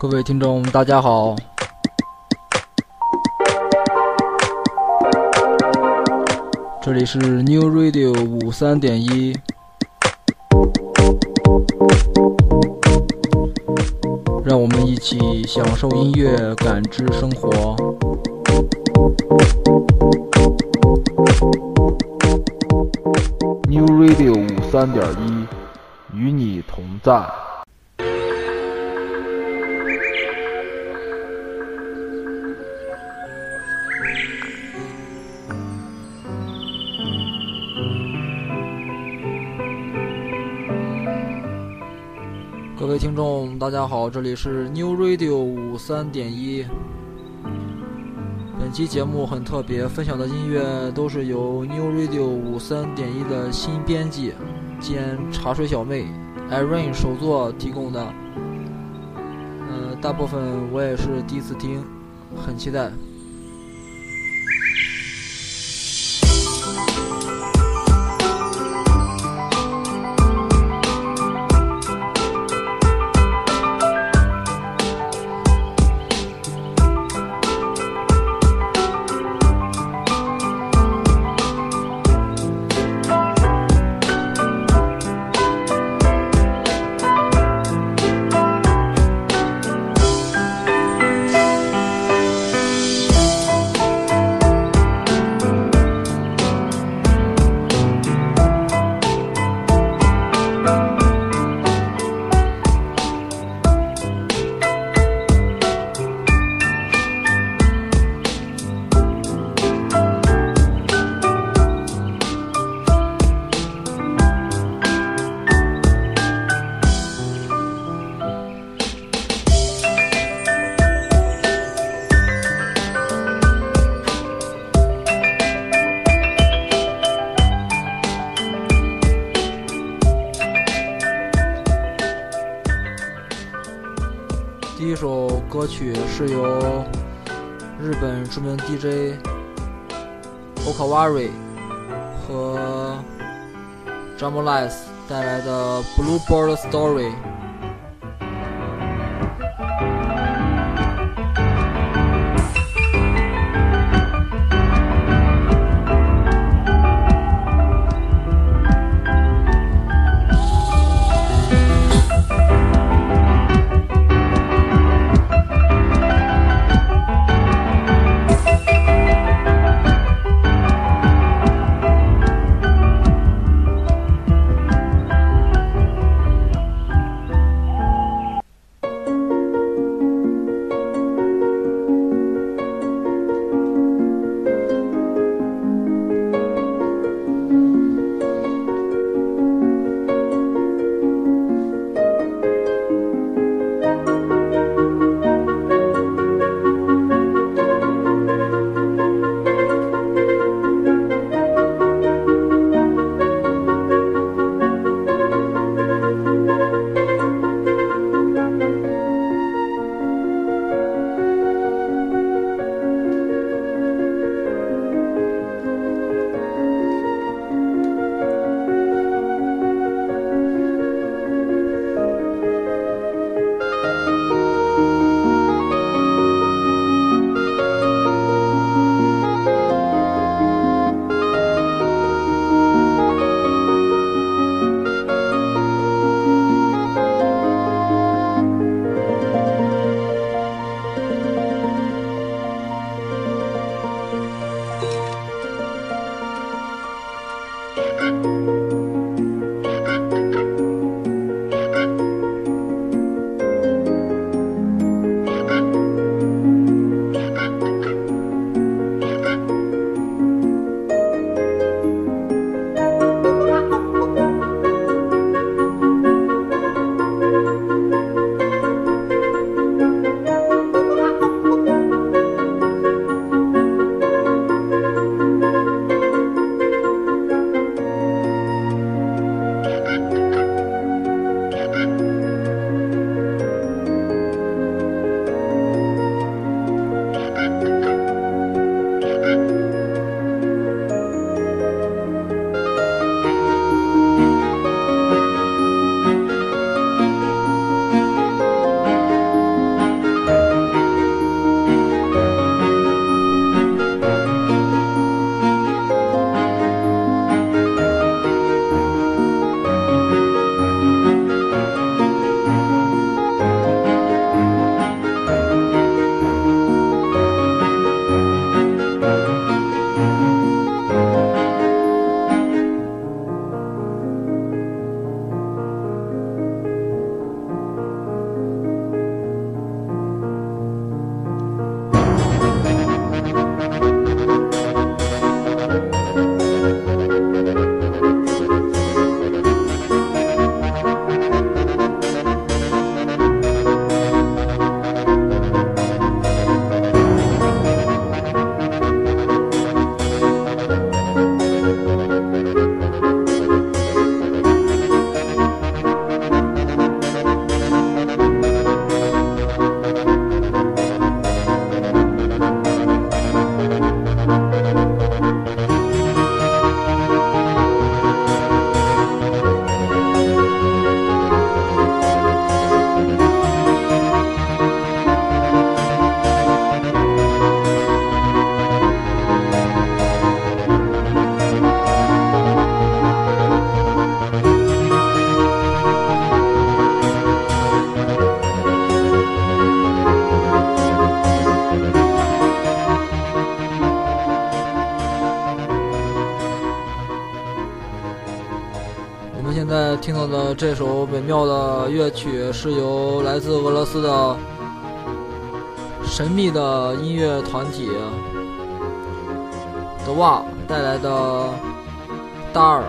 各位听众，大家好，这里是 New Radio 五三点一，让我们一起享受音乐，感知生活。New Radio 五三点一，与你同在。大家好，这里是 New Radio 五三点一。本期节目很特别，分享的音乐都是由 New Radio 五三点一的新编辑兼茶水小妹 Irene 首作提供的。呃，大部分我也是第一次听，很期待。歌曲是由日本著名 DJ Okawari 和 Jamalice 带来的《Bluebird Story》。听到的这首美妙的乐曲是由来自俄罗斯的神秘的音乐团体德瓦带来的《大二》。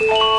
Whoa.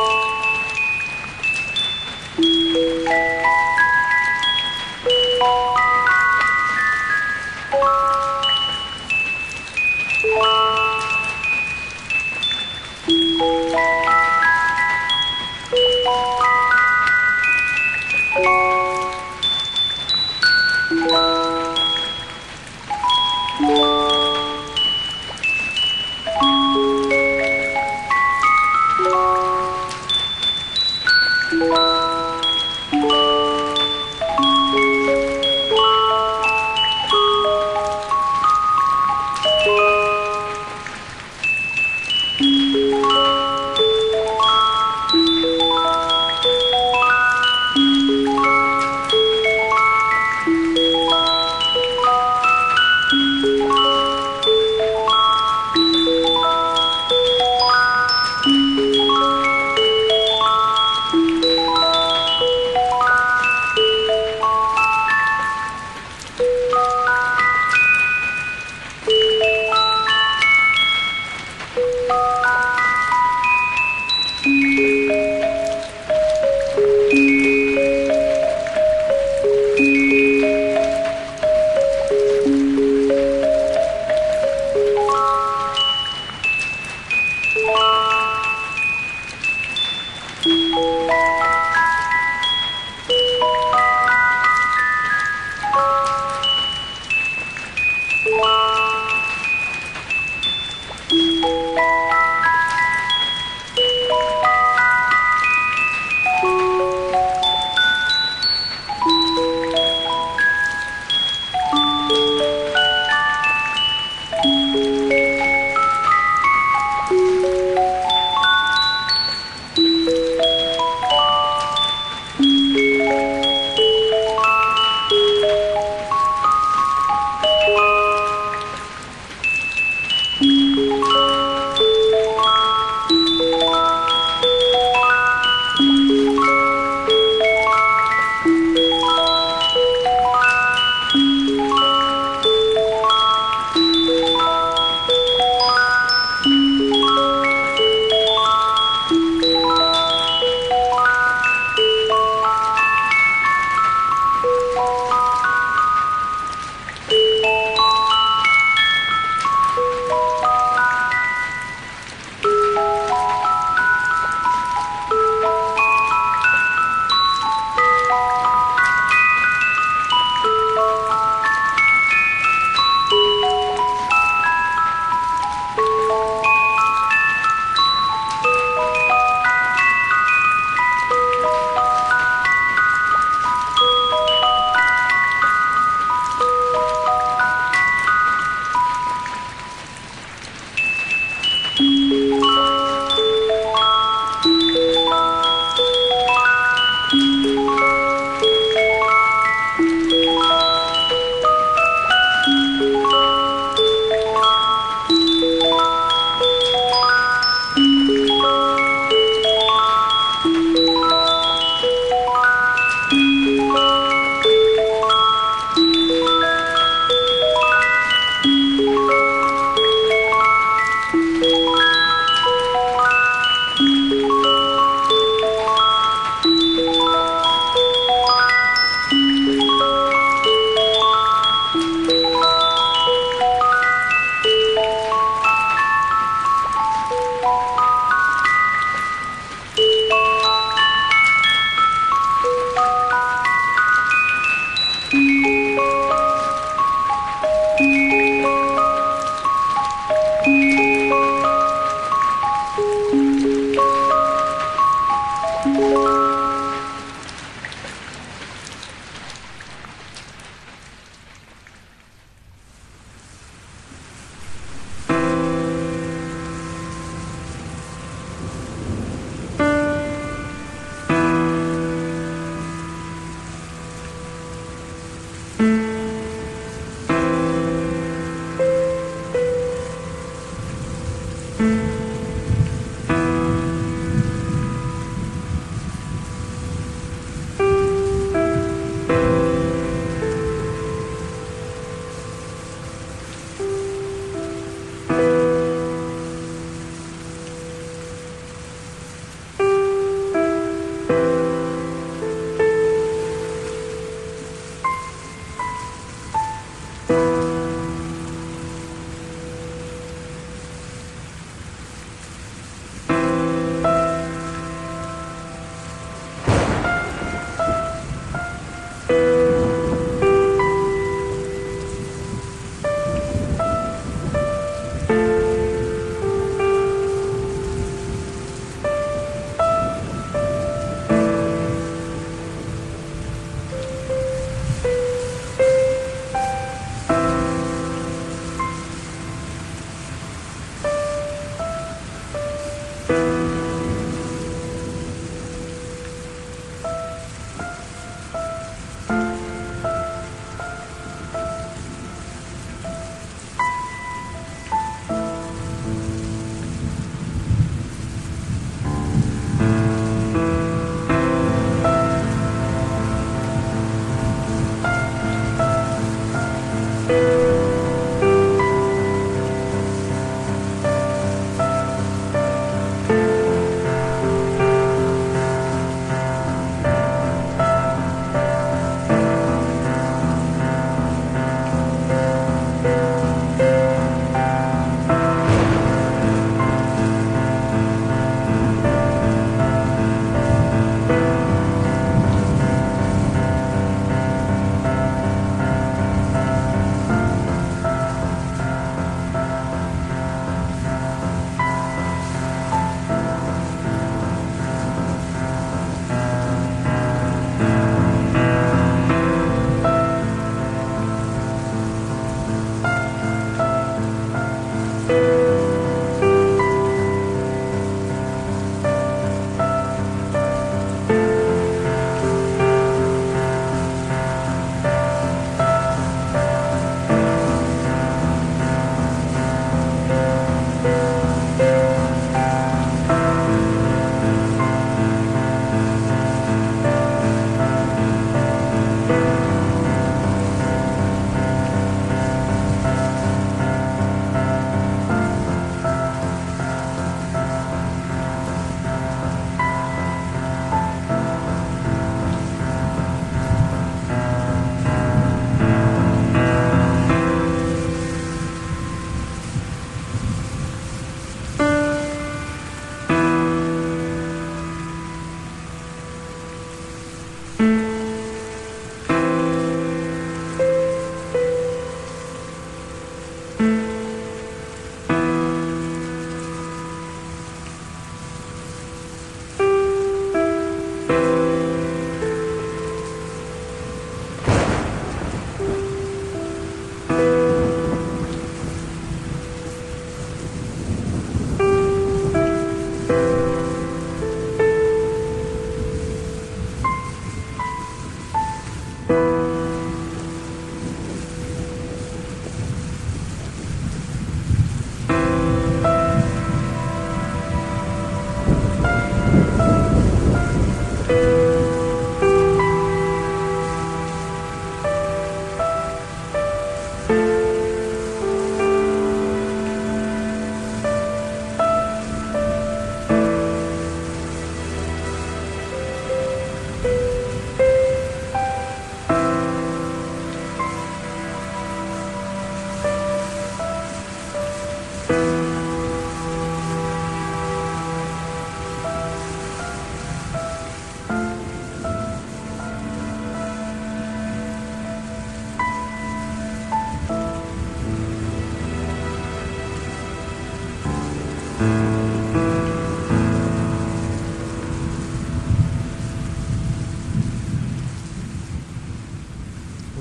我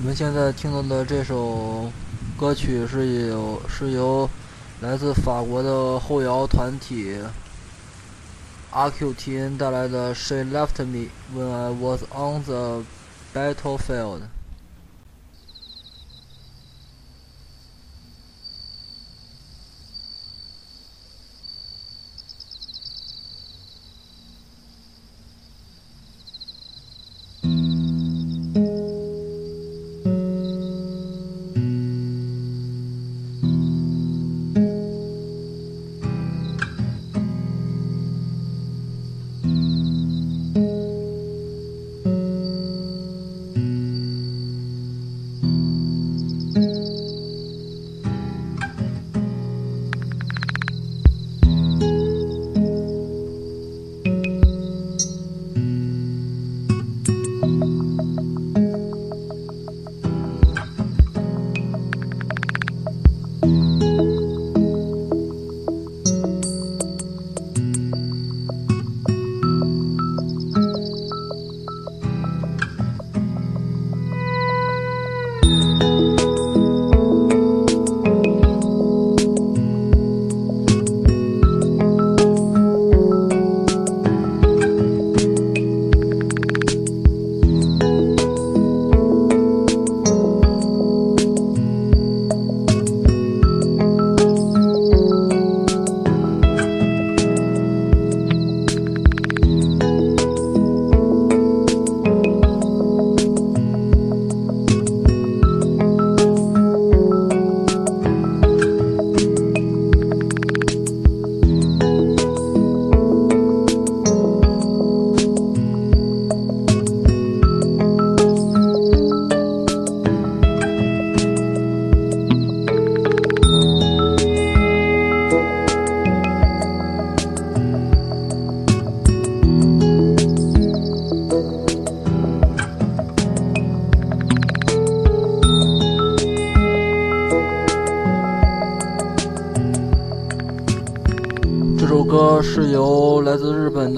们现在听到的这首歌曲是有是由来自法国的后摇团体 RQTN 带来的《She Left Me When I Was on the Battlefield》。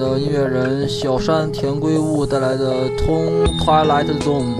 的音乐人小山田圭吾带来的《Tone Twilight Zone》。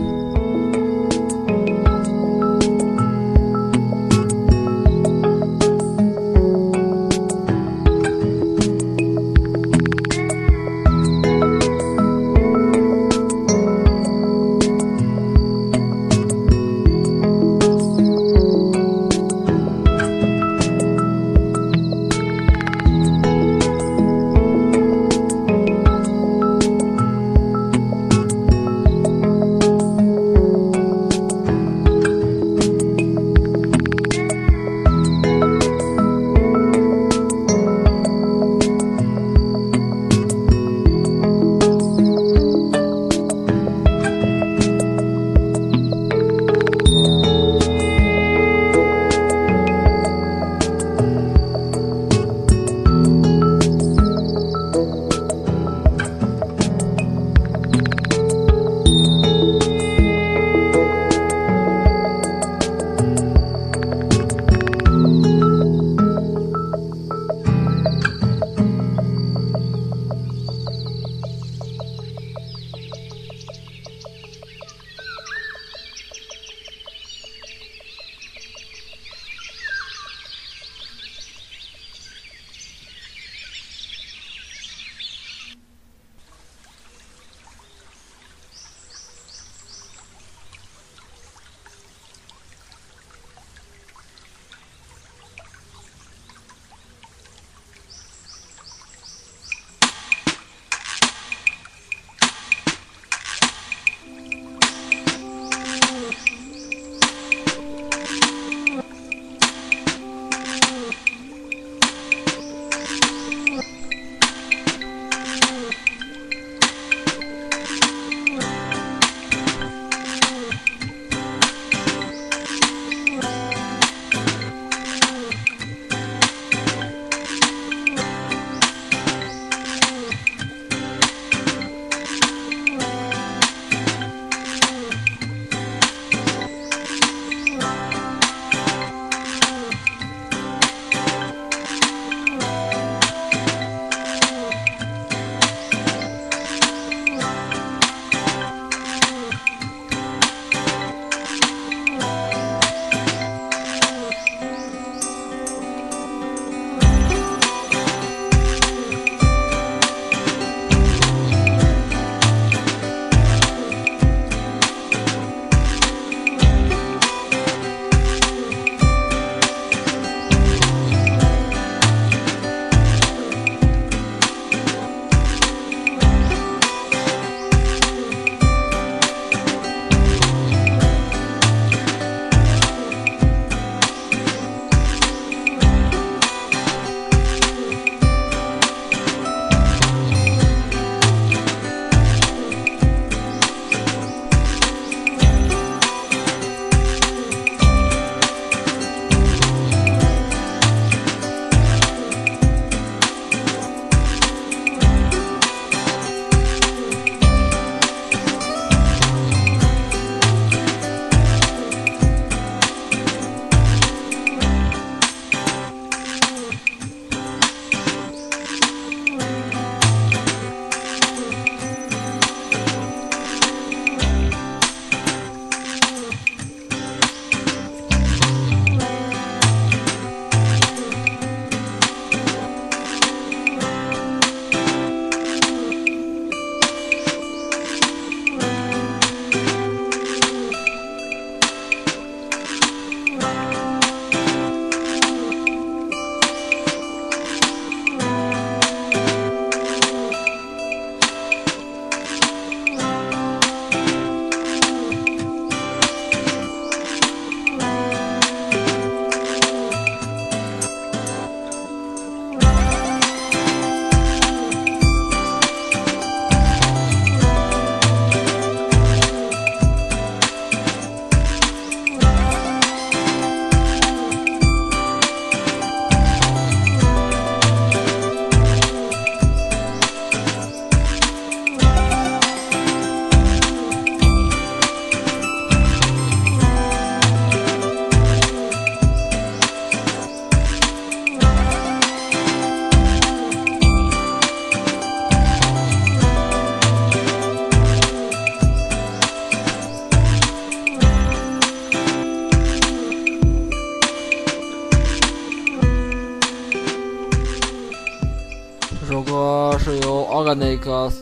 Organic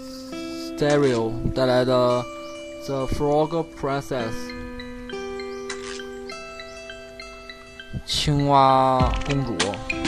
Stereo 带来的《The Frog Princess》青蛙公主。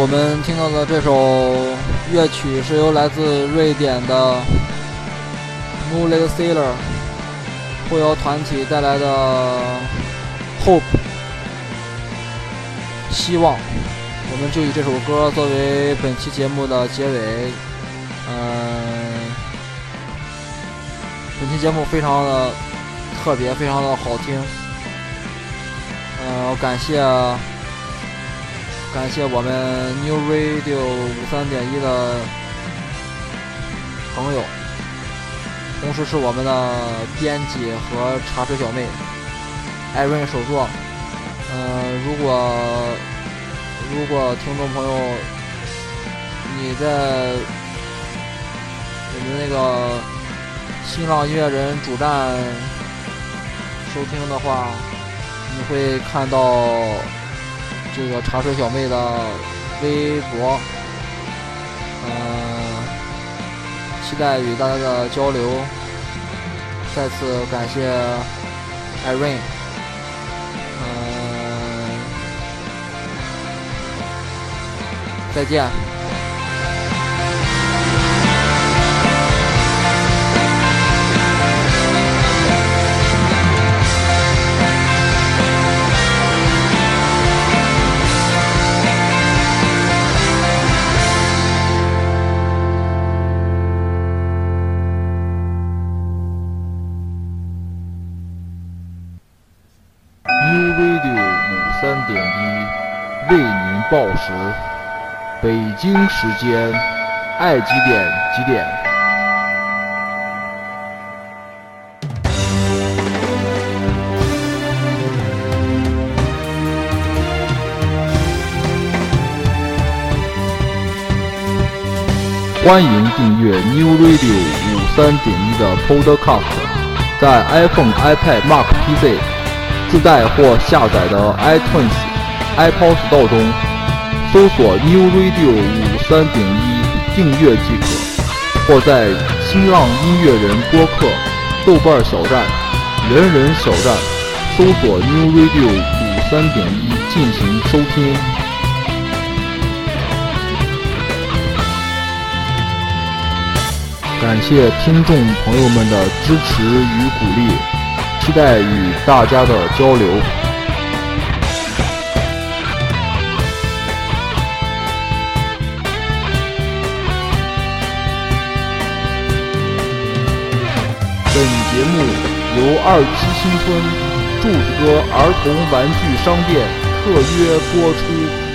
我们听到的这首乐曲是由来自瑞典的 Moonlight Sailor 后摇团体带来的 Hope 希望，我们就以这首歌作为本期节目的结尾。嗯，本期节目非常的特别，非常的好听。嗯，感谢。感谢我们 New Radio 五三点一的朋友，同时是我们的编辑和茶水小妹艾润手作。嗯，如果如果听众朋友你在我们那个新浪音乐人主站收听的话，你会看到。这个茶水小妹的微博，嗯，期待与大家的交流。再次感谢 Irene，嗯，再见。时，北京时间，爱几点几点？欢迎订阅 New Radio 五三点一的 Podcast，在 iPhone、iPad、Mac、PC 自带或下载的 iTunes、Apple Store 中。搜索 New Radio 五三点一订阅即可，或在新浪音乐人播客、豆瓣小站、人人小站搜索 New Radio 五三点一进行收听。感谢听众朋友们的支持与鼓励，期待与大家的交流。节目由二七新村柱子哥儿童玩具商店特约播出。